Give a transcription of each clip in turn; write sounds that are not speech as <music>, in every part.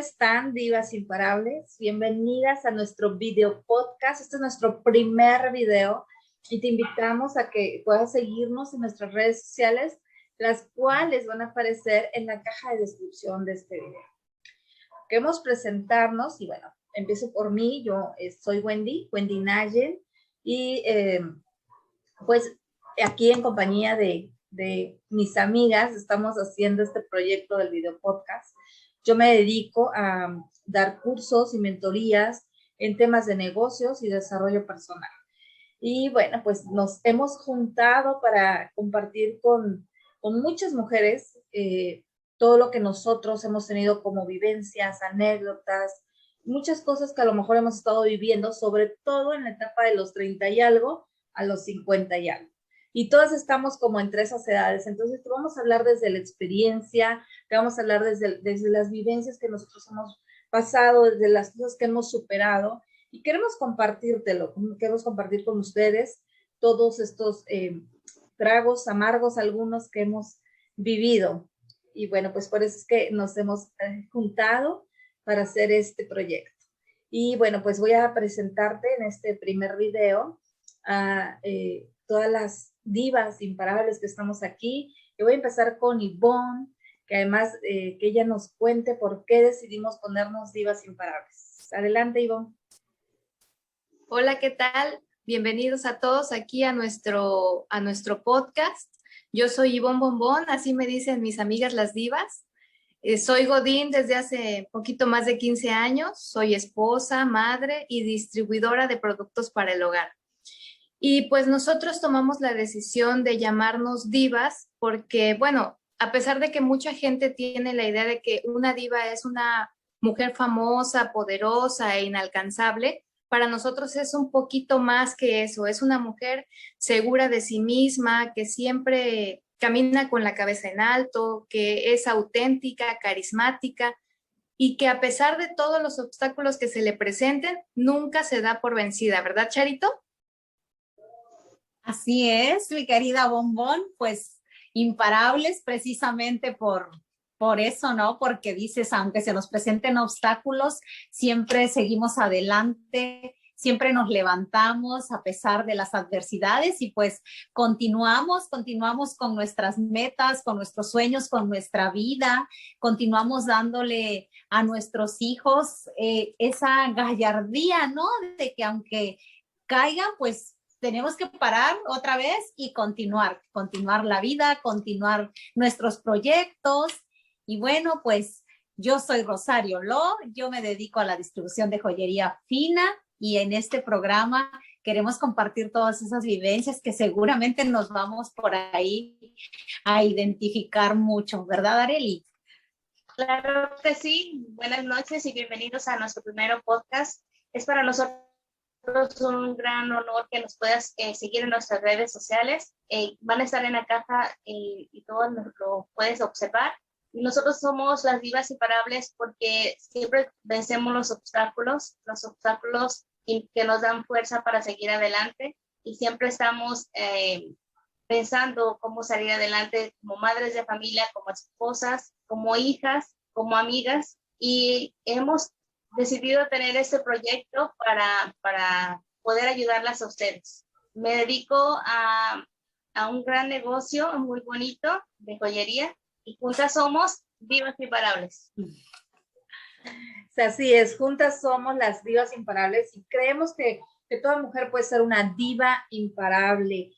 están, divas imparables? Bienvenidas a nuestro video podcast. Este es nuestro primer video y te invitamos a que puedas seguirnos en nuestras redes sociales, las cuales van a aparecer en la caja de descripción de este video. Queremos presentarnos y bueno, empiezo por mí. Yo eh, soy Wendy, Wendy Nayen y eh, pues aquí en compañía de, de mis amigas estamos haciendo este proyecto del video podcast yo me dedico a dar cursos y mentorías en temas de negocios y desarrollo personal. Y bueno, pues nos hemos juntado para compartir con, con muchas mujeres eh, todo lo que nosotros hemos tenido como vivencias, anécdotas, muchas cosas que a lo mejor hemos estado viviendo, sobre todo en la etapa de los 30 y algo a los 50 y algo y todas estamos como entre esas edades. Entonces, vamos a hablar desde la experiencia, te vamos a hablar desde, desde las vivencias que nosotros hemos pasado, desde las cosas que hemos superado y queremos compartírtelo, queremos compartir con ustedes todos estos eh, tragos amargos, algunos que hemos vivido. Y bueno, pues por eso es que nos hemos eh, juntado para hacer este proyecto. Y bueno, pues voy a presentarte en este primer video a eh, todas las divas imparables que estamos aquí. Y voy a empezar con Ivonne, que además eh, que ella nos cuente por qué decidimos ponernos divas imparables. Adelante, Ivonne. Hola, ¿qué tal? Bienvenidos a todos aquí a nuestro, a nuestro podcast. Yo soy Ivonne Bombón, así me dicen mis amigas las divas. Eh, soy Godín desde hace poquito más de 15 años. Soy esposa, madre y distribuidora de productos para el hogar. Y pues nosotros tomamos la decisión de llamarnos divas porque, bueno, a pesar de que mucha gente tiene la idea de que una diva es una mujer famosa, poderosa e inalcanzable, para nosotros es un poquito más que eso, es una mujer segura de sí misma, que siempre camina con la cabeza en alto, que es auténtica, carismática y que a pesar de todos los obstáculos que se le presenten, nunca se da por vencida, ¿verdad, Charito? Así es, mi querida Bombón, pues imparables precisamente por, por eso, ¿no? Porque dices, aunque se nos presenten obstáculos, siempre seguimos adelante, siempre nos levantamos a pesar de las adversidades y pues continuamos, continuamos con nuestras metas, con nuestros sueños, con nuestra vida, continuamos dándole a nuestros hijos eh, esa gallardía, ¿no? De que aunque caigan, pues tenemos que parar otra vez y continuar, continuar la vida, continuar nuestros proyectos. Y bueno, pues yo soy Rosario Lo, yo me dedico a la distribución de joyería fina y en este programa queremos compartir todas esas vivencias que seguramente nos vamos por ahí a identificar mucho, ¿verdad, Areli? Claro que sí. Buenas noches y bienvenidos a nuestro primer podcast. Es para nosotros un gran honor que nos puedas eh, seguir en nuestras redes sociales. Eh, van a estar en la caja eh, y todo lo puedes observar. nosotros somos las divas imparables porque siempre vencemos los obstáculos, los obstáculos que nos dan fuerza para seguir adelante y siempre estamos pensando cómo salir adelante como madres de familia, como esposas, como hijas, como amigas y hemos decidido tener este proyecto para, para poder ayudarlas a ustedes. Me dedico a, a un gran negocio muy bonito de joyería y juntas somos divas imparables. Así es, juntas somos las divas imparables y creemos que, que toda mujer puede ser una diva imparable.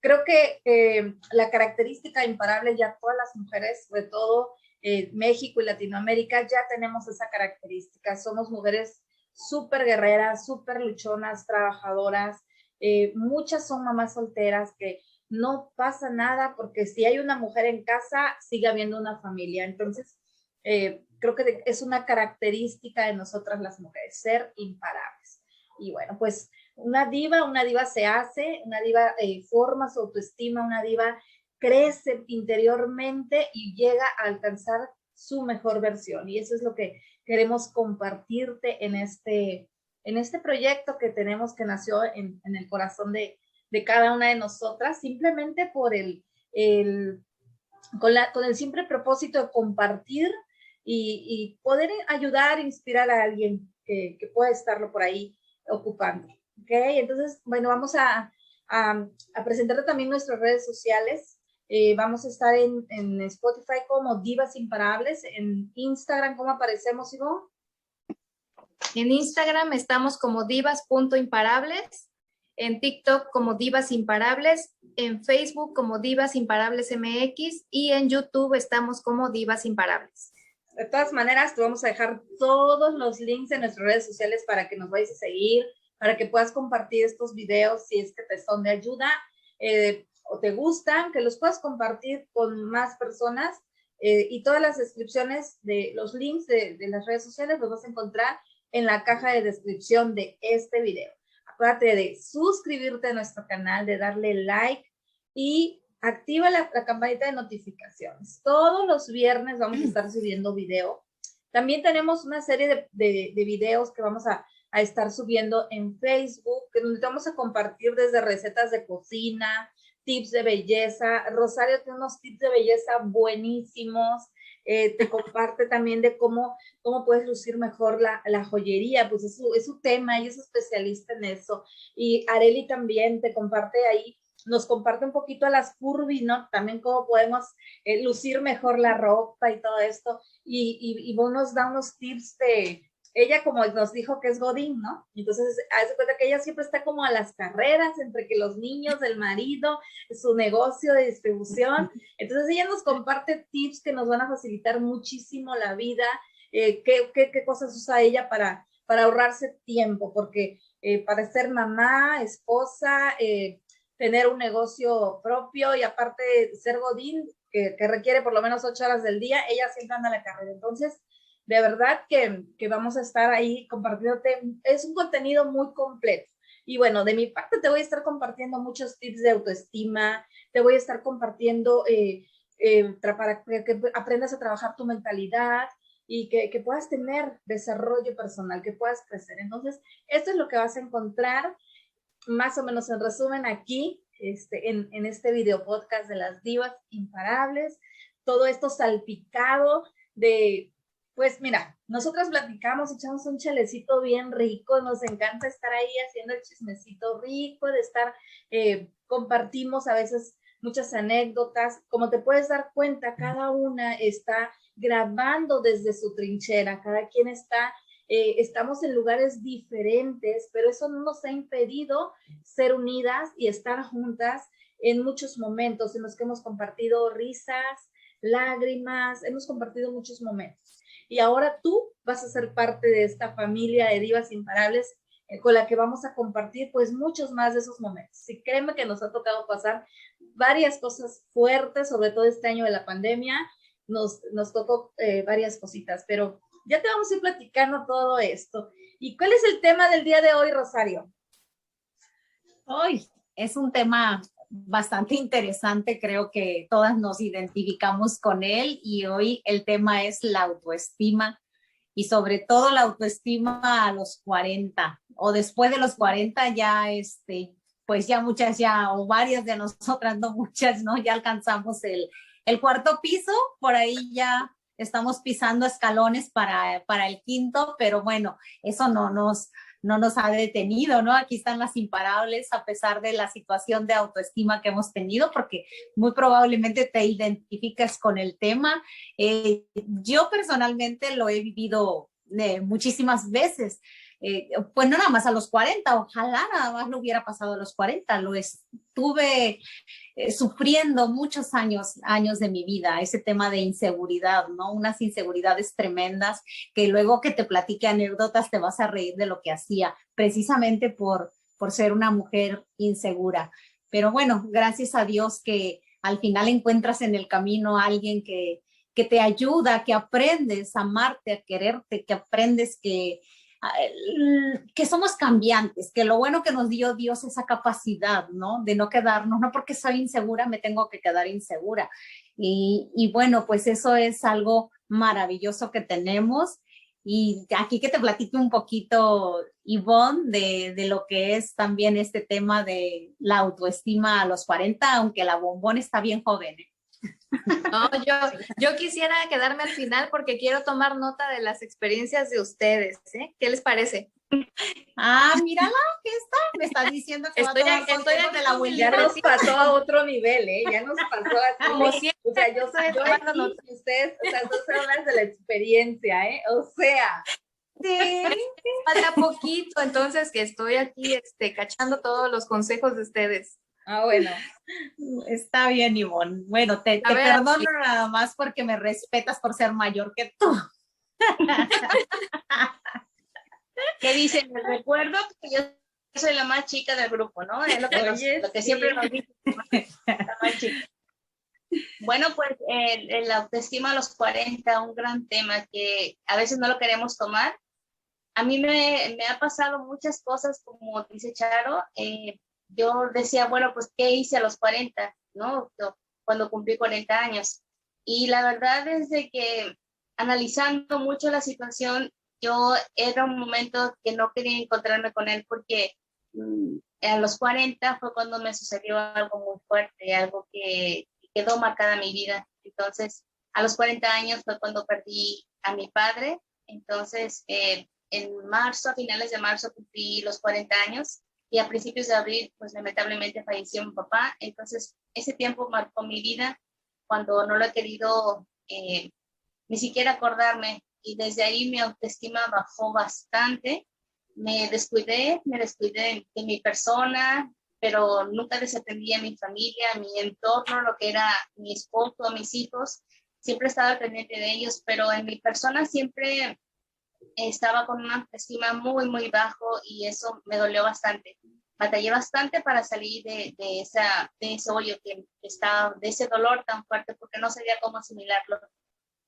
Creo que eh, la característica imparable ya todas las mujeres, sobre todo eh, México y Latinoamérica ya tenemos esa característica. Somos mujeres súper guerreras, súper luchonas, trabajadoras. Eh, muchas son mamás solteras que no pasa nada porque si hay una mujer en casa, sigue habiendo una familia. Entonces, eh, creo que es una característica de nosotras las mujeres, ser imparables. Y bueno, pues una diva, una diva se hace, una diva forma su autoestima, una diva crece interiormente y llega a alcanzar su mejor versión. Y eso es lo que queremos compartirte en este, en este proyecto que tenemos que nació en, el corazón de, cada una de nosotras, simplemente por el, el con, la, con el simple propósito de compartir y, poder ayudar, inspirar a alguien que, que pueda estarlo por ahí ocupando. ¿Ok? Entonces, bueno, vamos a, a, a presentarte también nuestras redes sociales. Eh, vamos a estar en, en, Spotify como Divas Imparables, en Instagram, ¿cómo aparecemos, Ivo? En Instagram estamos como divas.imparables, en TikTok como Divas Imparables, en Facebook como Divas Imparables MX y en YouTube estamos como Divas Imparables. De todas maneras, te vamos a dejar todos los links en nuestras redes sociales para que nos vayas a seguir, para que puedas compartir estos videos si es que te son de ayuda eh, o te gustan, que los puedas compartir con más personas. Eh, y todas las descripciones de los links de, de las redes sociales los vas a encontrar en la caja de descripción de este video. Acuérdate de suscribirte a nuestro canal, de darle like y activa la, campanita de notificaciones. Todos los viernes vamos a estar subiendo video. También tenemos una serie de, de, videos que vamos a, a, estar subiendo en Facebook, que donde vamos a compartir desde recetas de cocina, tips de belleza. Rosario tiene unos tips de belleza buenísimos. Eh, te comparte también de cómo, cómo puedes lucir mejor la, la joyería, pues es su, es su tema, ella es especialista en eso. Y Areli también te comparte ahí nos comparte un poquito a las curvy, ¿no? También cómo podemos eh, lucir mejor la ropa y todo esto. Y, y, y nos da unos tips de, ella como nos dijo que es Godín, ¿no? Entonces, hace cuenta que ella siempre está como a las carreras entre que los niños, el marido, su negocio de distribución. Entonces, ella nos comparte tips que nos van a facilitar muchísimo la vida, eh, qué, qué, qué, cosas usa ella para, para ahorrarse tiempo, porque eh, para ser mamá, esposa, eh, tener un negocio propio y aparte ser Godín, que, que, requiere por lo menos ocho horas del día, ella siempre anda a la carrera. Entonces, de verdad que, que vamos a estar ahí compartiéndote, es un contenido muy completo. Y bueno, de mi parte te voy a estar compartiendo muchos tips de autoestima, te voy a estar compartiendo eh, eh, para que aprendas a trabajar tu mentalidad y que, que, puedas tener desarrollo personal, que puedas crecer. Entonces, esto es lo que vas a encontrar más o menos en resumen aquí, este, en, en este video podcast de las divas imparables, todo esto salpicado de, pues mira, nosotras platicamos, echamos un chelecito bien rico, nos encanta estar ahí haciendo el chismecito rico, de estar, eh, compartimos a veces muchas anécdotas, como te puedes dar cuenta, cada una está grabando desde su trinchera, cada quien está eh, estamos en lugares diferentes, pero eso no nos ha impedido ser unidas y estar juntas en muchos momentos en los que hemos compartido risas, lágrimas, hemos compartido muchos momentos. Y ahora tú vas a ser parte de esta familia de divas imparables eh, con la que vamos a compartir pues muchos más de esos momentos. Y créeme que nos ha tocado pasar varias cosas fuertes, sobre todo este año de la pandemia, nos, nos tocó eh, varias cositas, pero ya te vamos a ir platicando todo esto. ¿Y cuál es el tema del día de hoy, Rosario? Hoy es un tema bastante interesante, creo que todas nos identificamos con él y hoy el tema es la autoestima y sobre todo la autoestima a los 40 o después de los 40 ya este pues ya muchas ya o varias de nosotras no muchas no ya alcanzamos el el cuarto piso por ahí ya estamos pisando escalones para, para el quinto, pero bueno, eso no nos, no nos ha detenido, ¿no? Aquí están las imparables a pesar de la situación de autoestima que hemos tenido, porque muy probablemente te identificas con el tema. Eh, yo personalmente lo he vivido eh, muchísimas veces. Eh, pues no nada más a los 40, ojalá nada más lo hubiera pasado a los 40, lo estuve eh, sufriendo muchos años, años de mi vida, ese tema de inseguridad, ¿no? Unas inseguridades tremendas que luego que te platique anécdotas te vas a reír de lo que hacía, precisamente por, por ser una mujer insegura. Pero bueno, gracias a Dios que al final encuentras en el camino a alguien que, que te ayuda, que aprendes a amarte, a quererte, que aprendes que, que somos cambiantes, que lo bueno que nos dio Dios esa capacidad, ¿no? De no quedarnos, no porque soy insegura, me tengo que quedar insegura. Y, bueno, pues eso es algo maravilloso que tenemos. Y aquí que te platique un poquito, Ivonne, de, de, lo que es también este tema de la autoestima a los 40, aunque la bombón está bien joven. ¿eh? No, yo, yo quisiera quedarme al final porque quiero tomar nota de las experiencias de ustedes. ¿eh? ¿Qué les parece? Ah, mírala, ¿qué está? Me está diciendo que estoy, va a estoy de la abuelita. Ya nos pasó a otro nivel, ¿eh? Ya nos pasó a Como siempre. O sea, yo soy yo aquí, ustedes, o sea, son hablan de la experiencia, ¿eh? O sea. Sí. Falta poquito, entonces que estoy aquí este, cachando todos los consejos de ustedes. Ah, bueno. <laughs> Está bien, Ivonne. Bueno, te, te perdono nada más porque me respetas por ser mayor que tú. <laughs> ¿Qué dicen? Les recuerdo que yo soy la más chica del grupo, ¿no? Es lo que, siempre nos dicen. Bueno, pues el, autoestima a los 40, un gran tema que a veces no lo queremos tomar. A mí me, me ha pasado muchas cosas, como dice Charo. Eh, yo decía, bueno, pues, ¿qué hice a los 40? ¿No? Cuando cumplí 40 años. Y la verdad es de que analizando mucho la situación, yo era un momento que no quería encontrarme con él porque mm, a los 40 fue cuando me sucedió algo muy fuerte, algo que quedó marcada mi vida. Entonces, a los 40 años fue cuando perdí a mi padre. Entonces, eh, en marzo, a finales de marzo, cumplí los 40 años y a principios de abril, pues lamentablemente falleció mi papá. Entonces, ese tiempo marcó mi vida cuando no lo he querido eh, ni siquiera acordarme y desde ahí mi autoestima bajó bastante. Me descuidé, me descuidé de, mi persona, pero nunca desatendí a mi familia, a mi entorno, lo que era mi esposo, a mis hijos. Siempre estaba pendiente de ellos, pero en mi persona siempre estaba con una autoestima muy, muy bajo y eso me dolió bastante. Batallé bastante para salir de, de, esa, de ese hoyo que estaba, de ese dolor tan fuerte, porque no sabía cómo asimilarlo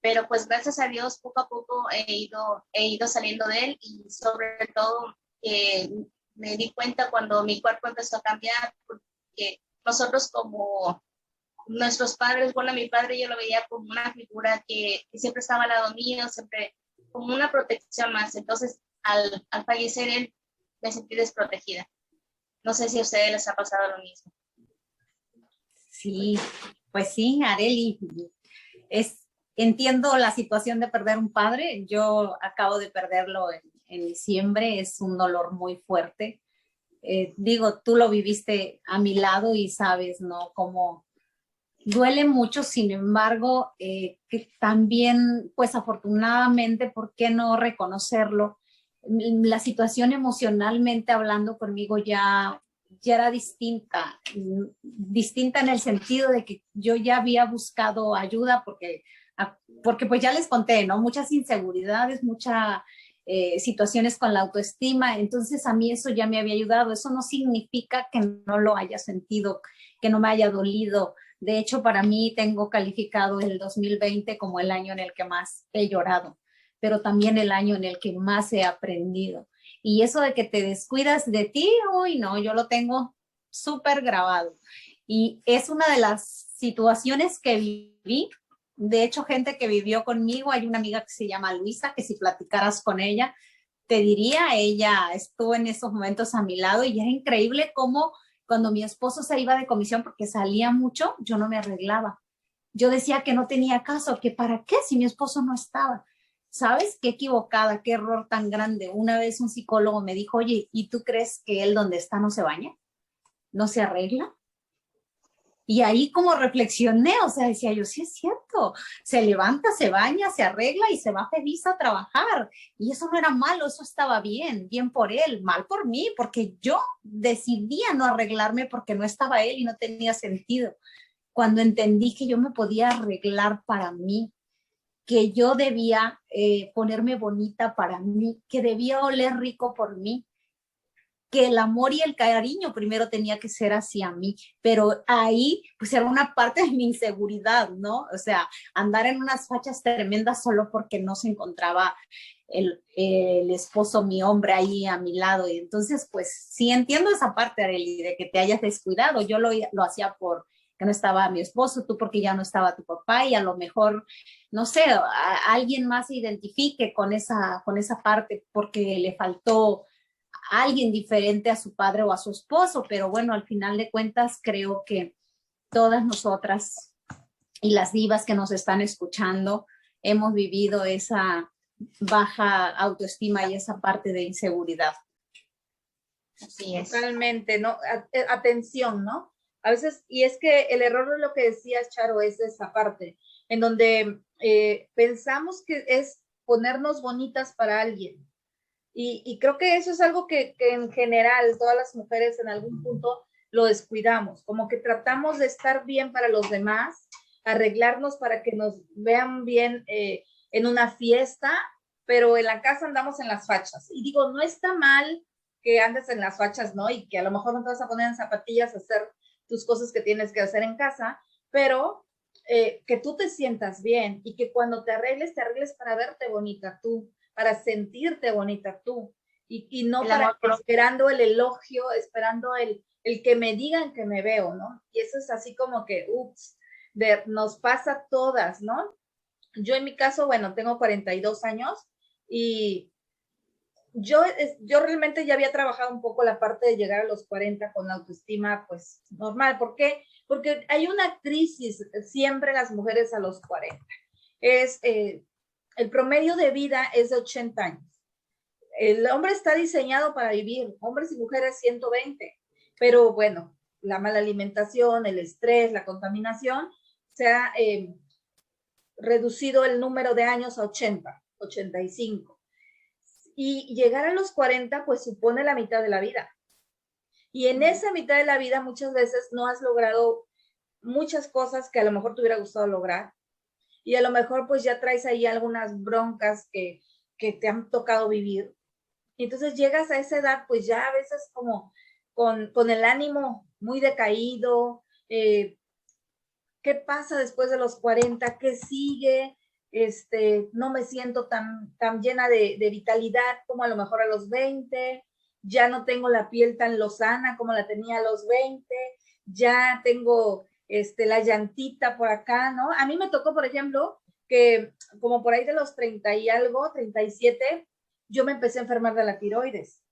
pero pues gracias a Dios poco a poco he ido, he ido saliendo de él y sobre todo eh, me di cuenta cuando mi cuerpo empezó a cambiar, porque nosotros como nuestros padres, bueno, mi padre yo lo veía como una figura que, siempre estaba al lado mío, siempre como una protección más. Entonces, al, al, fallecer él, me sentí desprotegida. No sé si a ustedes les ha pasado lo mismo. Sí, pues sí, Areli, es, entiendo la situación de perder un padre. Yo acabo de perderlo en, diciembre, es un dolor muy fuerte. Eh, digo, tú lo viviste a mi lado y sabes, ¿no? Cómo duele mucho, sin embargo, eh, que también, pues afortunadamente, ¿por qué no reconocerlo? La situación emocionalmente hablando conmigo ya ya era distinta, distinta en el sentido de que yo ya había buscado ayuda porque porque pues ya les conté, ¿no? Muchas inseguridades, muchas eh, situaciones con la autoestima, entonces a mí eso ya me había ayudado. Eso no significa que no lo haya sentido, que no me haya dolido. De hecho, para mí tengo calificado el 2020 como el año en el que más he llorado, pero también el año en el que más he aprendido. Y eso de que te descuidas de ti, uy, no, yo lo tengo súper grabado. Y es una de las situaciones que viví de hecho, gente que vivió conmigo, hay una amiga que se llama Luisa, que si platicaras con ella, te diría, ella estuvo en esos momentos a mi lado y era increíble cómo cuando mi esposo se iba de comisión porque salía mucho, yo no me arreglaba. Yo decía que no tenía caso, que para qué si mi esposo no estaba. ¿Sabes? Qué equivocada, qué error tan grande. Una vez un psicólogo me dijo, oye, ¿y tú crees que él donde está no se baña? ¿No se arregla? Y ahí como reflexioné, o sea, decía yo, sí es cierto, se levanta, se baña, se arregla y se va feliz a trabajar. Y eso no era malo, eso estaba bien, bien por él, mal por mí, porque yo decidía no arreglarme porque no estaba él y no tenía sentido. Cuando entendí que yo me podía arreglar para mí, que yo debía eh, ponerme bonita para mí, que debía oler rico por mí, que el amor y el cariño primero tenía que ser hacia mí, pero ahí pues era una parte de mi inseguridad, ¿no? O sea, andar en unas fachas tremendas solo porque no se encontraba el, esposo, mi hombre ahí a mi lado. Y entonces, pues sí entiendo esa parte, Arely, de que te hayas descuidado. Yo lo, lo hacía por que no estaba mi esposo, tú porque ya no estaba tu papá y a lo mejor, no sé, alguien más se identifique con esa, con esa parte porque le faltó alguien diferente a su padre o a su esposo, pero bueno, al final de cuentas creo que todas nosotras y las divas que nos están escuchando hemos vivido esa baja autoestima y esa parte de inseguridad. Así es. Totalmente, ¿no? Eh, atención, ¿no? A veces, y es que el error de lo que decías, Charo, es esa parte, en donde eh, pensamos que es ponernos bonitas para alguien. Y, creo que eso es algo que, que, en general todas las mujeres en algún punto lo descuidamos, como que tratamos de estar bien para los demás, arreglarnos para que nos vean bien eh, en una fiesta, pero en la casa andamos en las fachas. Y digo, no está mal que andes en las fachas, ¿no? Y que a lo mejor no te vas a poner en zapatillas a hacer tus cosas que tienes que hacer en casa, pero eh, que tú te sientas bien y que cuando te arregles, te arregles para verte bonita tú, para sentirte bonita tú y, y no para esperando el elogio, esperando el, el que me digan que me veo, ¿no? Y eso es así como que, ups, de, nos pasa todas, ¿no? Yo en mi caso, bueno, tengo 42 años y yo, yo realmente ya había trabajado un poco la parte de llegar a los 40 con la autoestima, pues normal. ¿Por qué? Porque hay una crisis siempre las mujeres a los 40. Es, eh, el promedio de vida es de 80 años. El hombre está diseñado para vivir, hombres y mujeres 120, pero bueno, la mala alimentación, el estrés, la contaminación, se ha eh, reducido el número de años a 80, 85 y llegar a los 40 pues supone la mitad de la vida. Y en esa mitad de la vida muchas veces no has logrado muchas cosas que a lo mejor te hubiera gustado lograr. Y a lo mejor pues ya traes ahí algunas broncas que, que te han tocado vivir. Y entonces llegas a esa edad pues ya a veces como con, con el ánimo muy decaído. Eh, ¿Qué pasa después de los 40? ¿Qué sigue? este, no me siento tan, tan llena de, vitalidad como a lo mejor a los 20, ya no tengo la piel tan lozana como la tenía a los 20, ya tengo este, la llantita por acá, ¿no? A mí me tocó, por ejemplo, que como por ahí de los 30 y algo, 37, yo me empecé a enfermar de la tiroides.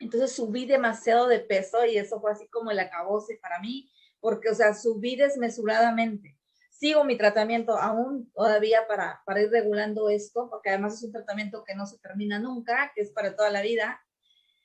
Entonces subí demasiado de peso y eso fue así como el acabose para mí, porque, o sea, subí desmesuradamente sigo mi tratamiento aún todavía para, para ir regulando esto, porque además es un tratamiento que no se termina nunca, que es para toda la vida,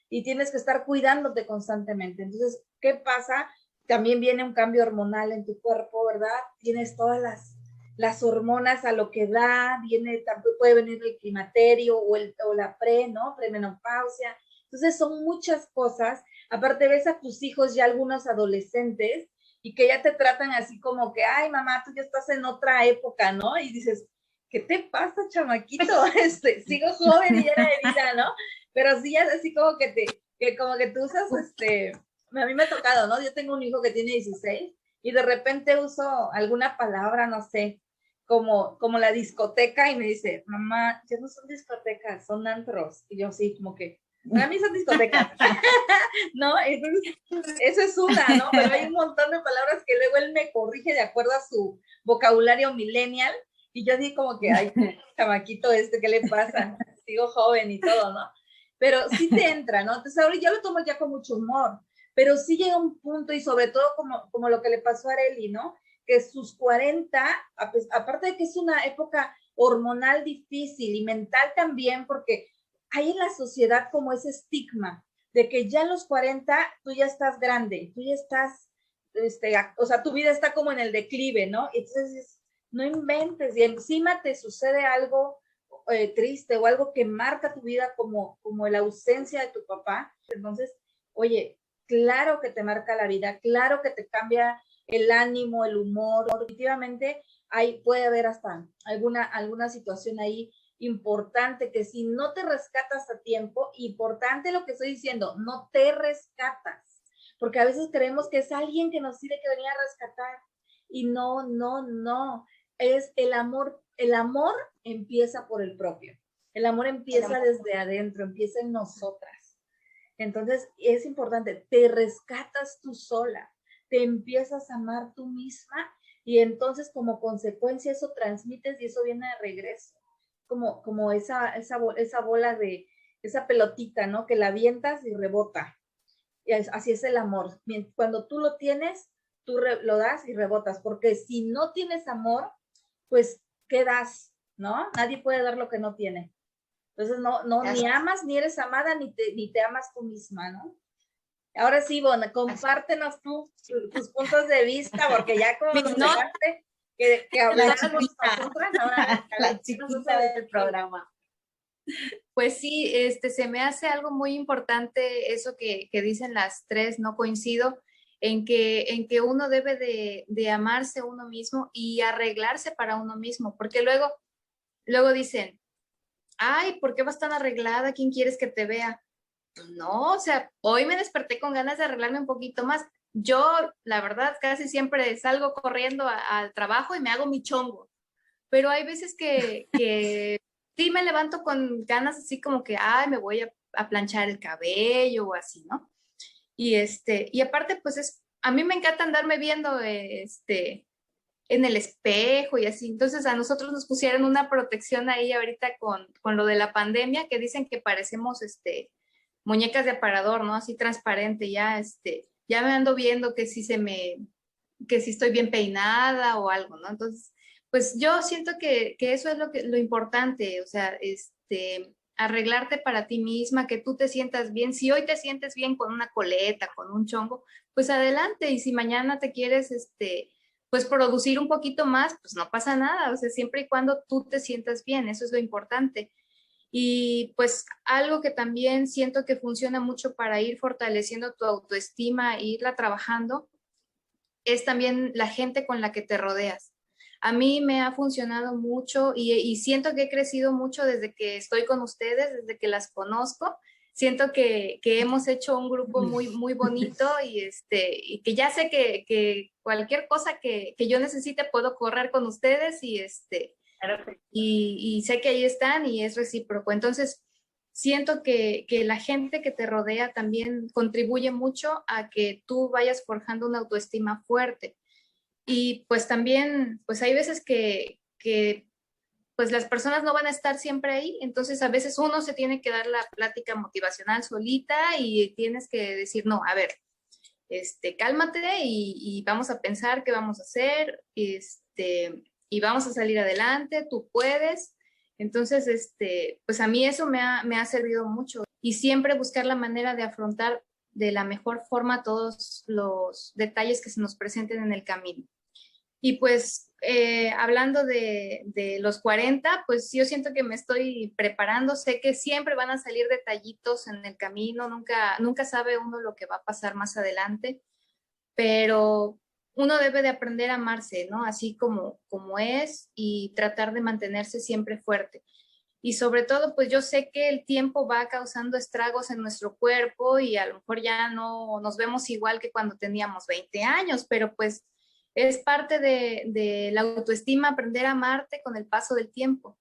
y tienes que estar cuidándote constantemente. Entonces, ¿qué pasa? También viene un cambio hormonal en tu cuerpo, ¿verdad? Tienes todas las, las hormonas a lo que da, viene, también puede venir el climaterio o, el, o la pre, ¿no? Premenopausia. Entonces, son muchas cosas. Aparte, ves a tus hijos ya algunos adolescentes y que ya te tratan así como que, ay, mamá, tú ya estás en otra época, ¿no? Y dices, ¿qué te pasa, chamaquito? <laughs> Este, sigo joven y llena de vida, ¿no? Pero sí, así como que te, que como que tú usas, este, a mí me ha tocado, ¿no? Yo tengo un hijo que tiene 16 y de repente uso alguna palabra, no sé, como, como la discoteca y me dice, mamá, ya no son discotecas, son antros. Y yo sí, como que, para mí son discotecas. <laughs> ¿No? Entonces, eso es una, ¿no? Pero hay un montón de palabras que luego él me corrige de acuerdo a su vocabulario millennial. Y yo digo como que, ay, <laughs> chamaquito este, ¿qué le pasa? Sigo joven y todo, ¿no? Pero sí te entra, ¿no? Entonces ahora yo lo tomo ya con mucho humor, pero sí llega un punto y sobre todo como, como lo que le pasó a Areli, ¿no? Que sus 40, aparte de que es una época hormonal difícil y mental también, porque hay en la sociedad como ese estigma de que ya a los 40 tú ya estás grande, tú ya estás, este, o sea, tu vida está como en el declive, ¿no? Entonces, no inventes y encima te sucede algo eh, triste o algo que marca tu vida como, como la ausencia de tu papá. Entonces, oye, claro que te marca la vida, claro que te cambia el ánimo, el humor. Definitivamente, hay, puede haber hasta alguna, alguna situación ahí importante que si no te rescatas a tiempo, importante lo que estoy diciendo, no te rescatas, porque a veces creemos que es alguien que nos tiene que venir a rescatar y no, no, no, es el amor, el amor empieza por el propio, el amor empieza desde adentro, empieza en nosotras. Entonces es importante, te rescatas tú sola, te empiezas a amar tú misma y entonces como consecuencia eso transmites y eso viene de regreso como, como esa, esa, esa bola de, esa pelotita, ¿no? Que la avientas y rebota. Así es el amor. Cuando tú lo tienes, tú lo das y rebotas, porque si no tienes amor, pues, ¿qué das? ¿No? Nadie puede dar lo que no tiene. Entonces, no, no, ni amas, ni eres amada, ni te, ni te amas tú misma, ¿no? Ahora sí, Bona, compártenos tú tus puntos de vista, porque ya como nos dejaste que, que hablamos nosotras, ahora la chiquita del programa. Pues sí, este, se me hace algo muy importante eso que, que, dicen las tres, no coincido, en que, en que uno debe de, de amarse uno mismo y arreglarse para uno mismo, porque luego, luego dicen, ay, ¿por qué vas tan arreglada? ¿Quién quieres que te vea? No, o sea, hoy me desperté con ganas de arreglarme un poquito más. Yo, la verdad, casi siempre salgo corriendo al trabajo y me hago mi chongo, pero hay veces que, <laughs> que sí me levanto con ganas así como que, ay, me voy a, a, planchar el cabello o así, ¿no? Y este, y aparte, pues es, a mí me encanta andarme viendo, este, en el espejo y así. Entonces a nosotros nos pusieron una protección ahí ahorita con, con lo de la pandemia que dicen que parecemos, este, muñecas de aparador, ¿no? Así transparente, ya, este, ya me ando viendo que si se me, que si estoy bien peinada o algo, ¿no? Entonces, pues yo siento que, que eso es lo, que, lo importante, o sea, este, arreglarte para ti misma, que tú te sientas bien. Si hoy te sientes bien con una coleta, con un chongo, pues adelante. Y si mañana te quieres, este, pues producir un poquito más, pues no pasa nada. O sea, siempre y cuando tú te sientas bien, eso es lo importante. Y pues algo que también siento que funciona mucho para ir fortaleciendo tu autoestima e irla trabajando es también la gente con la que te rodeas. A mí me ha funcionado mucho y, siento que he crecido mucho desde que estoy con ustedes, desde que las conozco. Siento que, hemos hecho un grupo muy, <laughs> muy bonito y, este, y que ya sé que, cualquier cosa que, que, yo necesite puedo correr con ustedes y, este, y, sé que ahí están y es recíproco. Entonces, siento que, que, la gente que te rodea también contribuye mucho a que tú vayas forjando una autoestima fuerte. Y pues también, pues hay veces que, que pues las personas no van a estar siempre ahí, entonces a veces uno se tiene que dar la plática motivacional solita y tienes que decir, no, a ver, este, cálmate y, vamos a pensar qué vamos a hacer, este, y vamos a salir adelante, tú puedes. Entonces, este, pues a mí eso me ha, me ha servido mucho y siempre buscar la manera de afrontar de la mejor forma todos los detalles que se nos presenten en el camino. Y pues eh, hablando de, los 40, pues yo siento que me estoy preparando, sé que siempre van a salir detallitos en el camino, nunca, nunca sabe uno lo que va a pasar más adelante, pero uno debe de aprender a amarse, ¿no? Así como, como es y tratar de mantenerse siempre fuerte. Y sobre todo, pues yo sé que el tiempo va causando estragos en nuestro cuerpo y a lo mejor ya no nos vemos igual que cuando teníamos 20 años, pero pues es parte de, de la autoestima aprender a amarte con el paso del tiempo.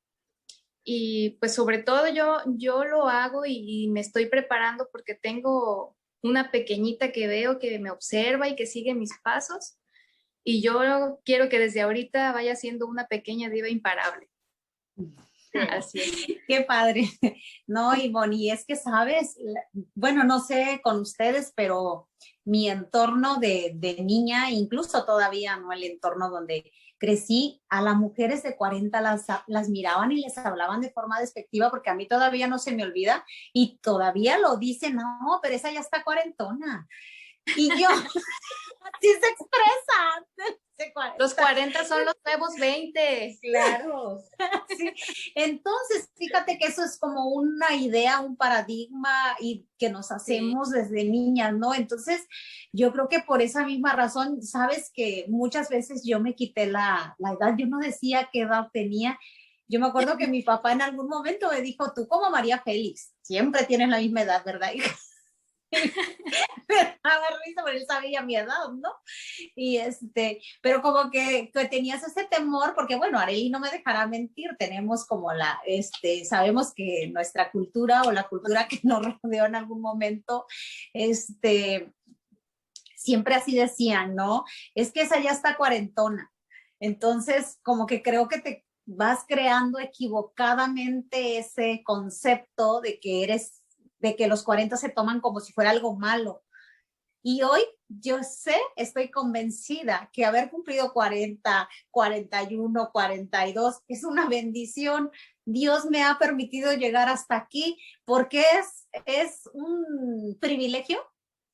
Y pues sobre todo yo, yo lo hago y, y me estoy preparando porque tengo una pequeñita que veo que me observa y que sigue mis pasos y yo quiero que desde ahorita vaya siendo una pequeña diva imparable. <laughs> Así es. Qué padre. No, Ivonne, y es que sabes, bueno, no sé con ustedes, pero mi entorno de, de, niña, incluso todavía no el entorno donde crecí, a las mujeres de 40 las, las miraban y les hablaban de forma despectiva, porque a mí todavía no se me olvida y todavía lo dicen, no, pero esa ya está cuarentona. Y yo, <laughs> así se expresa. Los 40 son los nuevos 20. <laughs> Claro. Entonces, fíjate que eso es como una idea, un paradigma y que nos hacemos desde niñas, ¿no? Entonces, yo creo que por esa misma razón, sabes que muchas veces yo me quité la, la edad, yo no decía qué edad tenía. Yo me acuerdo que <laughs> mi papá en algún momento me dijo, tú como María Félix, siempre tienes la misma edad, ¿verdad? A risa, pero él sabía mi edad, ¿no? Y este, pero como que, que, tenías ese temor, porque bueno, Arely no me dejará mentir, tenemos como la, este, sabemos que nuestra cultura o la cultura que nos rodeó en algún momento, este, siempre así decían, ¿no? Es que esa ya está cuarentona. Entonces, como que creo que te vas creando equivocadamente ese concepto de que eres de que los 40 se toman como si fuera algo malo. Y hoy yo sé, estoy convencida que haber cumplido 40, 41, 42 es una bendición. Dios me ha permitido llegar hasta aquí porque es, es un privilegio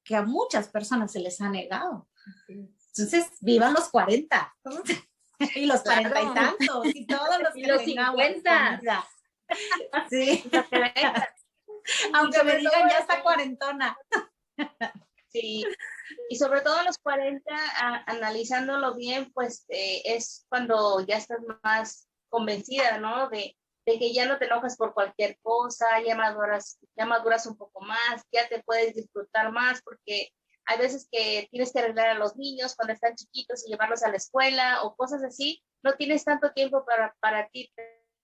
que a muchas personas se les ha negado. Entonces, vivan los 40 <laughs> y los 40 y tantos y todos los, <laughs> y los 50. <laughs> Sí. <laughs> Aunque me digan ya está cuarentona. <laughs> Sí, y sobre todo a los 40, analizándolo bien, pues eh, es cuando ya estás más convencida, ¿no? De, de, que ya no te enojas por cualquier cosa, ya maduras, ya maduras un poco más, ya te puedes disfrutar más, porque hay veces que tienes que arreglar a los niños cuando están chiquitos y llevarlos a la escuela o cosas así, no tienes tanto tiempo para, para ti,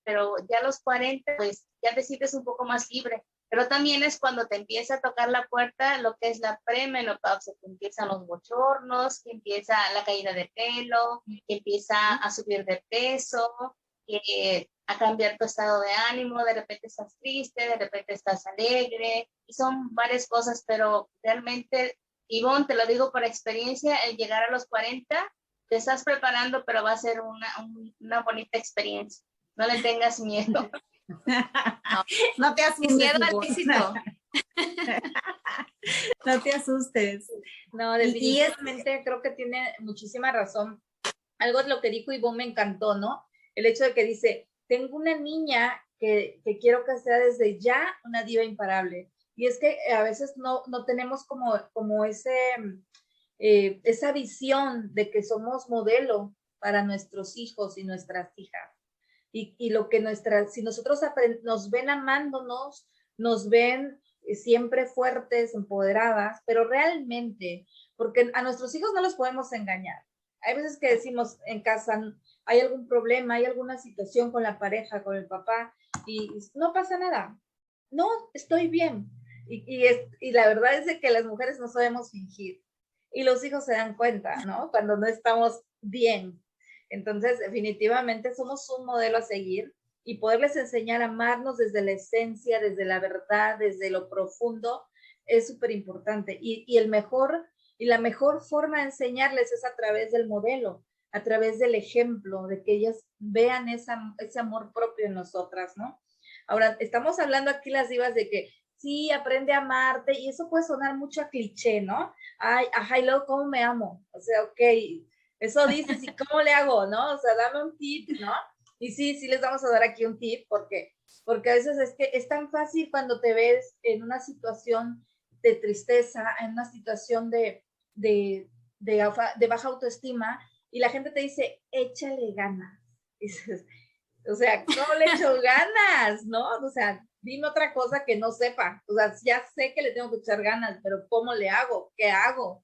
pero ya a los 40, pues ya te sientes un poco más libre pero también es cuando te empieza a tocar la puerta lo que es la premenopausia, que empiezan los bochornos, que empieza la caída de pelo, que empieza a subir de peso, que a cambiar tu estado de ánimo, de repente estás triste, de repente estás alegre, y son varias cosas, pero realmente, Ivonne, te lo digo por experiencia, el llegar a los 40, te estás preparando, pero va a ser una, una bonita experiencia. No le tengas miedo. <laughs> <laughs> No, te asustes. Miedo <laughs> no te asustes. No, definitivamente creo que tiene muchísima razón. Algo de lo que dijo Ivonne me encantó, ¿no? El hecho de que dice, tengo una niña que, que quiero que sea desde ya una diva imparable. Y es que a veces no, no tenemos como, como ese, eh, esa visión de que somos modelo para nuestros hijos y nuestras hijas y, lo que nuestras, si nosotros nos ven amándonos, nos ven eh, siempre fuertes, empoderadas, pero realmente, porque a nuestros hijos no los podemos engañar. Hay veces que decimos en casa, hay algún problema, hay alguna situación con la pareja, con el papá, y no pasa nada. No, estoy bien. Y, es, y la verdad es que las mujeres no sabemos fingir. Y los hijos se dan cuenta, ¿no? Cuando no estamos bien. Entonces, definitivamente somos un modelo a seguir y poderles enseñar a amarnos desde la esencia, desde la verdad, desde lo profundo, es súper importante. Y, el mejor, y la mejor forma de enseñarles es a través del modelo, a través del ejemplo, de que ellas vean esa, ese amor propio en nosotras, ¿no? Ahora, estamos hablando aquí las divas de que sí, aprende a amarte, y eso puede sonar mucho a cliché, ¿no? Ay, ajá, y luego, ¿cómo me amo? O sea, ok, eso dices, ¿y cómo le hago, no? O sea, dame un tip, ¿no? Y sí, sí les vamos a dar aquí un tip, porque, porque a veces es que es tan fácil cuando te ves en una situación de tristeza, en una situación de, de, de, baja autoestima, y la gente te dice, échale ganas. <laughs> dices, o sea, ¿cómo le echo ganas? ¿No? O sea, dime otra cosa que no sepa. O sea, ya sé que le tengo que echar ganas, pero ¿cómo le hago? ¿Qué hago?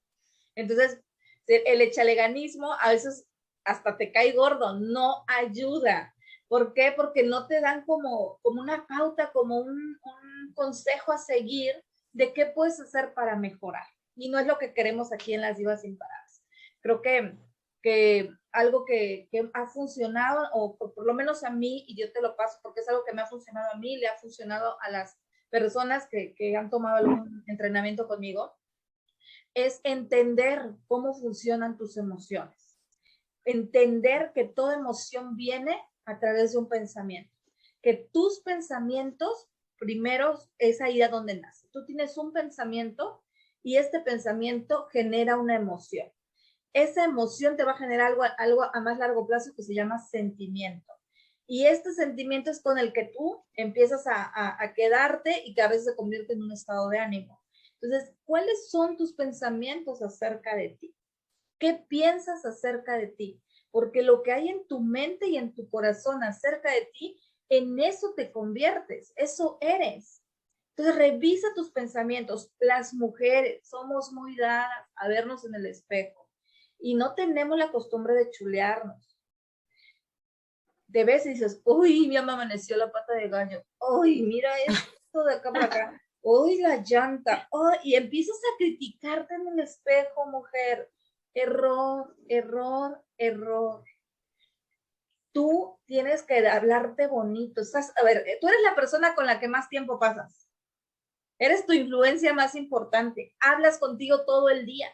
Entonces, el echaleganismo a veces hasta te cae gordo, no ayuda. ¿Por qué? Porque no te dan como, como una pauta, como un, consejo a seguir de qué puedes hacer para mejorar. Y no es lo que queremos aquí en las divas imparables. Creo que, que algo que, ha funcionado, o por, lo menos a mí, y yo te lo paso porque es algo que me ha funcionado a mí, le ha funcionado a las personas que, que han tomado algún entrenamiento conmigo, es entender cómo funcionan tus emociones. Entender que toda emoción viene a través de un pensamiento. Que tus pensamientos, primero, es ahí a donde nace. Tú tienes un pensamiento y este pensamiento genera una emoción. Esa emoción te va a generar algo, algo a más largo plazo que se llama sentimiento. Y este sentimiento es con el que tú empiezas a, a quedarte y que a veces se convierte en un estado de ánimo. Entonces, ¿cuáles son tus pensamientos acerca de ti? ¿Qué piensas acerca de ti? Porque lo que hay en tu mente y en tu corazón acerca de ti, en eso te conviertes, eso eres. Entonces, revisa tus pensamientos. Las mujeres somos muy dadas a vernos en el espejo y no tenemos la costumbre de chulearnos. De vez dices, uy, mi mamá amaneció la pata de gallo. Uy, mira esto de acá para acá uy, la llanta, oh, y empiezas a criticarte en el espejo, mujer. Error, error, error. Tú tienes que hablarte bonito. Estás, a ver, tú eres la persona con la que más tiempo pasas. Eres tu influencia más importante. Hablas contigo todo el día.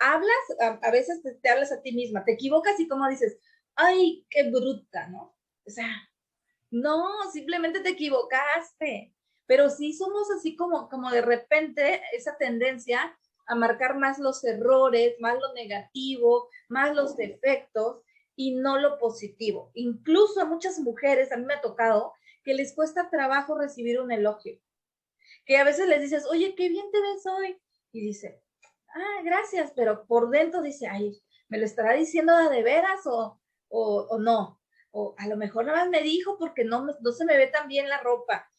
Hablas, a, veces te, hablas a ti misma, te equivocas y como dices, ay, qué bruta, ¿no? O sea, no, simplemente te equivocaste. Pero sí somos así como, como de repente esa tendencia a marcar más los errores, más lo negativo, más los defectos y no lo positivo. Incluso a muchas mujeres, a mí me ha tocado, que les cuesta trabajo recibir un elogio. Que a veces les dices, oye, qué bien te ves hoy. Y dice, ah, gracias, pero por dentro dice, ay, ¿me lo estará diciendo de veras o, o, no? O a lo mejor nada más me dijo porque no, no se me ve tan bien la ropa.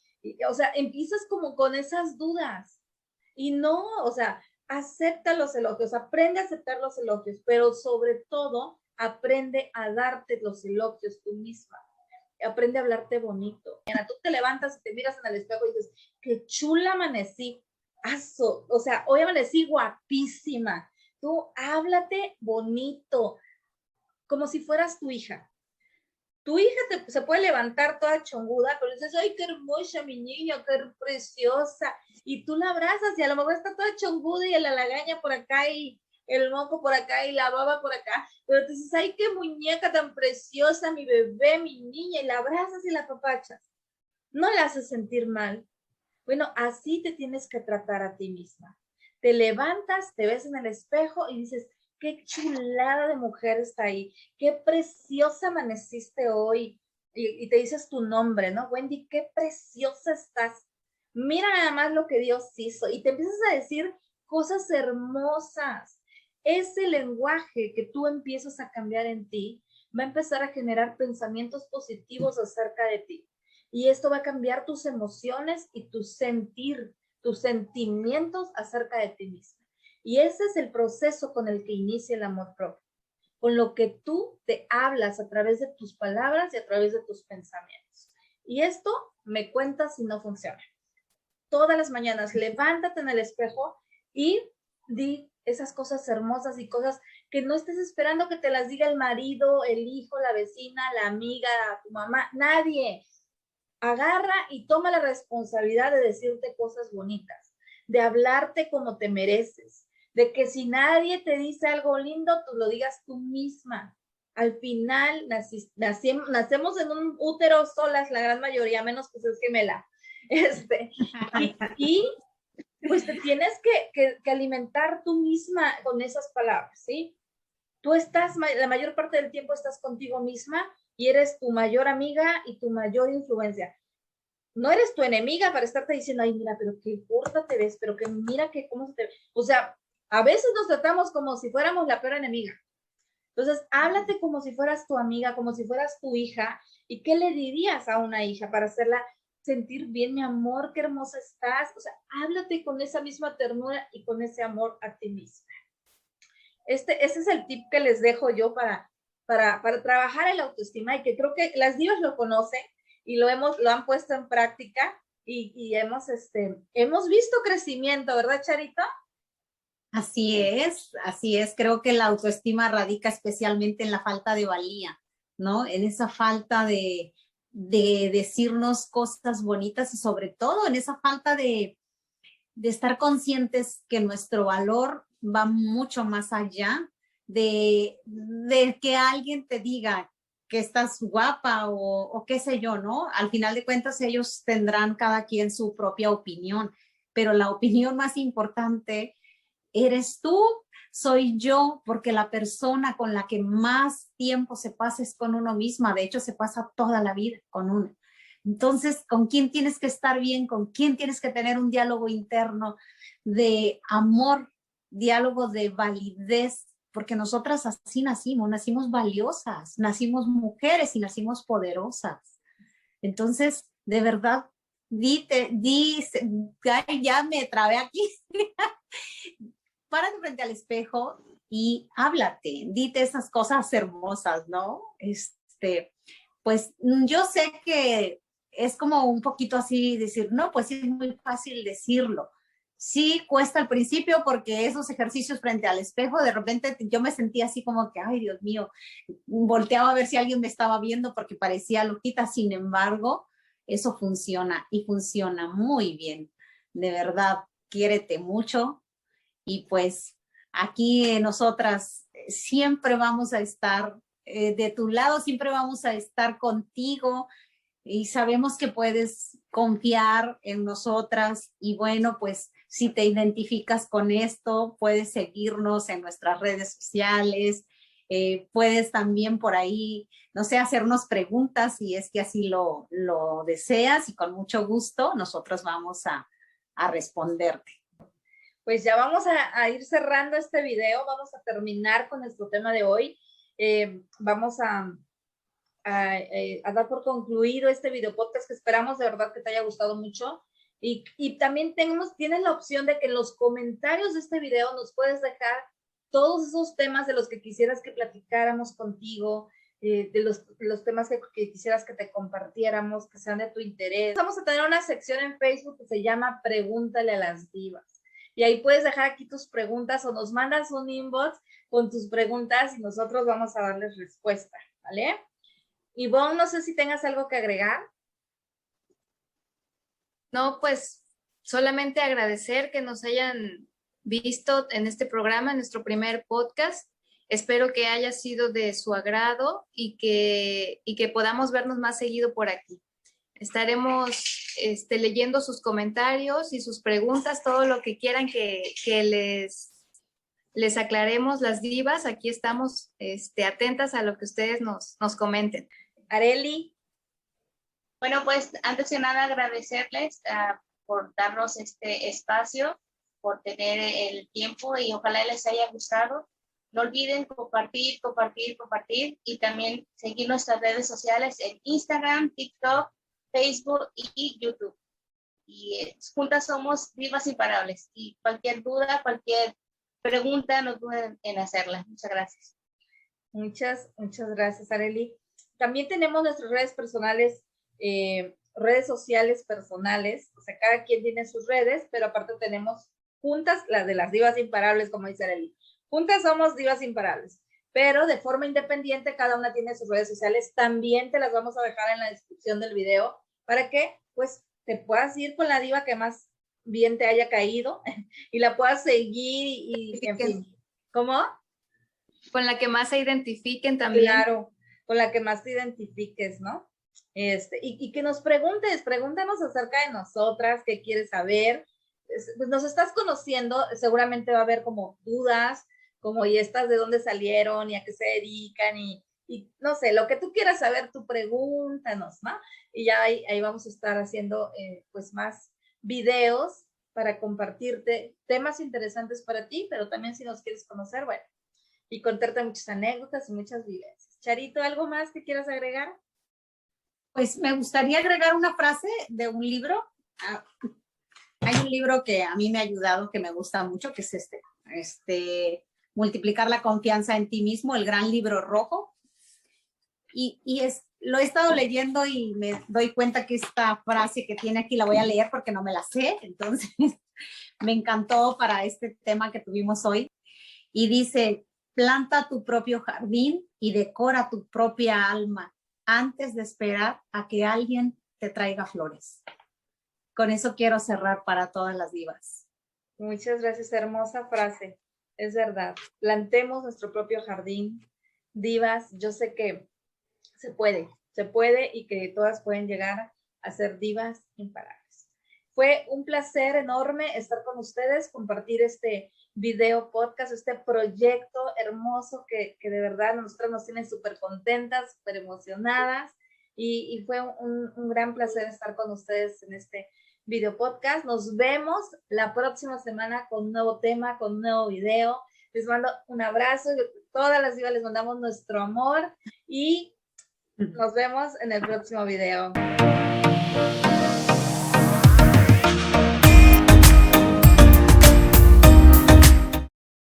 O sea, empiezas como con esas dudas. Y no, o sea, acepta los elogios, aprende a aceptar los elogios, pero sobre todo aprende a darte los elogios tú misma. Aprende a hablarte bonito. Tú te levantas y te miras en el espejo y dices, qué chula amanecí. Aso. O sea, hoy amanecí guapísima. Tú háblate bonito, como si fueras tu hija. Tu hija se puede levantar toda chonguda, pero dices, ay, qué hermosa mi niño, qué preciosa. Y tú la abrazas y a lo mejor está toda chonguda y la lagaña por acá y el moco por acá y la baba por acá, pero tú dices, ay, qué muñeca tan preciosa, mi bebé, mi niña, y la abrazas y la papachas. No la haces sentir mal. Bueno, así te tienes que tratar a ti misma. Te levantas, te ves en el espejo y dices, qué chulada de mujer está ahí, qué preciosa amaneciste hoy. Y, y te dices tu nombre, ¿no? Wendy, qué preciosa estás. Mira nada más lo que Dios hizo. Y te empiezas a decir cosas hermosas ese lenguaje que tú empiezas a cambiar en ti va a empezar a generar pensamientos positivos acerca de ti. Y esto va a cambiar tus emociones y tu sentir, tus sentimientos acerca de ti misma. Y ese es el proceso con el que inicia el amor propio, con lo que tú te hablas a través de tus palabras y a través de tus pensamientos. Y esto me cuenta si no funciona. Todas las mañanas levántate en el espejo y di esas cosas hermosas y cosas que no estés esperando que te las diga el marido, el hijo, la vecina, la amiga, tu mamá, nadie. Agarra y toma la responsabilidad de decirte cosas bonitas, de hablarte como te mereces, de que si nadie te dice algo lindo, tú lo digas tú misma. Al final nacemos en un útero solas, la gran mayoría, menos que seas gemela. <laughs> Este, y pues te tienes que, alimentar tú misma con esas palabras, ¿sí? Tú estás, la mayor parte del tiempo estás contigo misma y eres tu mayor amiga y tu mayor influencia. No eres tu enemiga para estarte diciendo, ay, mira, pero qué gorda te ves, pero que mira que cómo se te ve. O sea, a veces nos tratamos como si fuéramos la peor enemiga. Entonces, háblate como si fueras tu amiga, como si fueras tu hija. ¿Y qué le dirías a una hija para hacerla sentir bien, mi amor, qué hermosa estás. O sea, háblate con esa misma ternura y con ese amor a ti misma. Este, ese es el tip que les dejo yo para, para, para trabajar el autoestima y que creo que las divas lo conocen y lo, hemos, lo han puesto en práctica y, y hemos, este, hemos visto crecimiento, ¿verdad, Charito? Así es, así es. Creo que la autoestima radica especialmente en la falta de valía, ¿no? En esa falta de, de decirnos cosas bonitas y sobre todo en esa falta de, estar conscientes que nuestro valor va mucho más allá de, que alguien te diga que estás guapa o, o, qué sé yo, ¿no? Al final de cuentas ellos tendrán cada quien su propia opinión, pero la opinión más importante eres tú soy yo, porque la persona con la que más tiempo se pasa es con uno misma, de hecho se pasa toda la vida con uno. Entonces, ¿con quién tienes que estar bien? ¿Con quién tienes que tener un diálogo interno de amor, diálogo de validez? Porque nosotras así nacimos, nacimos valiosas, nacimos mujeres y nacimos poderosas. Entonces, de verdad, dite, dice, ya me trabé aquí. <laughs> párate frente al espejo y háblate, dite esas cosas hermosas, ¿no? Este, pues yo sé que es como un poquito así decir, no, pues es muy fácil decirlo. Sí cuesta al principio porque esos ejercicios frente al espejo, de repente yo me sentía así como que, ay, Dios mío, volteaba a ver si alguien me estaba viendo porque parecía loquita, sin embargo, eso funciona y funciona muy bien de verdad, quiérete mucho y pues aquí nosotras siempre vamos a estar eh, de tu lado, siempre vamos a estar contigo y sabemos que puedes confiar en nosotras y bueno, pues si te identificas con esto, puedes seguirnos en nuestras redes sociales, eh, puedes también por ahí, no sé, hacernos preguntas si es que así lo, lo deseas y con mucho gusto nosotros vamos a, a responderte. Pues ya vamos a, ir cerrando este video, vamos a terminar con nuestro tema de hoy. Eh, vamos eh, a, dar por concluido este video podcast que esperamos de verdad que te haya gustado mucho. Y, y también tenemos, tienes la opción de que en los comentarios de este video nos puedes dejar todos esos temas de los que quisieras que platicáramos contigo, eh, de los, los temas que, que, quisieras que te compartiéramos, que sean de tu interés. Vamos a tener una sección en Facebook que se llama Pregúntale a las divas. Y ahí puedes dejar aquí tus preguntas o nos mandas un inbox con tus preguntas y nosotros vamos a darles respuesta, ¿vale? Ivonne, no sé si tengas algo que agregar. No, pues solamente agradecer que nos hayan visto en este programa, en nuestro primer podcast. Espero que haya sido de su agrado y que, y que podamos vernos más seguido por aquí. Estaremos este, leyendo sus comentarios y sus preguntas, todo lo que quieran que, que les, les aclaremos las divas. Aquí estamos este, atentas a lo que ustedes nos, nos comenten. Areli. Bueno, pues antes de nada agradecerles uh, por darnos este espacio, por tener el tiempo y ojalá les haya gustado. No olviden compartir, compartir, compartir y también seguir nuestras redes sociales en Instagram, TikTok, Facebook y YouTube. Y eh, juntas somos vivas imparables y cualquier duda, cualquier pregunta, no duden en hacerla. Muchas gracias. Muchas, muchas gracias, Areli. También tenemos nuestras redes personales, eh, redes sociales personales, o sea, cada quien tiene sus redes, pero aparte tenemos juntas las de las divas imparables, como dice Arely. Juntas somos divas imparables, pero de forma independiente cada una tiene sus redes sociales. También te las vamos a dejar en la descripción del video para que pues te puedas ir con la diva que más bien te haya caído <laughs> y la puedas seguir y, en fin. ¿Cómo? Con la que más se identifiquen también. Claro, con la que más te identifiques, ¿no? Este, y, y, que nos preguntes, pregúntanos acerca de nosotras, qué quieres saber. Pues nos estás conociendo, seguramente va a haber como dudas, como y estas de dónde salieron y a qué se dedican y, y no sé, lo que tú quieras saber, tú pregúntanos, ¿no? Y ya ahí, ahí vamos a estar haciendo eh, pues más videos para compartirte temas interesantes para ti, pero también si nos quieres conocer, bueno, y contarte muchas anécdotas y muchas vivencias. Charito, ¿algo más que quieras agregar? Pues me gustaría agregar una frase de un libro. Ah, hay un libro que a mí me ha ayudado, que me gusta mucho, que es este, este, Multiplicar la confianza en ti mismo, el gran libro rojo. Y, y es, lo he estado leyendo y me doy cuenta que esta frase que tiene aquí la voy a leer porque no me la sé, entonces <laughs> me encantó para este tema que tuvimos hoy. Y dice, planta tu propio jardín y decora tu propia alma antes de esperar a que alguien te traiga flores. Con eso quiero cerrar para todas las divas. Muchas gracias, hermosa frase. Es verdad. Plantemos nuestro propio jardín. Divas, yo sé que se puede, se puede y que todas pueden llegar a ser divas imparables. Fue un placer enorme estar con ustedes, compartir este video podcast, este proyecto hermoso que, que de verdad nosotros nos tiene súper contentas, súper emocionadas y, y fue un, un, gran placer estar con ustedes en este video podcast. Nos vemos la próxima semana con un nuevo tema, con un nuevo video. Les mando un abrazo, todas las divas les mandamos nuestro amor y nos vemos en el próximo video.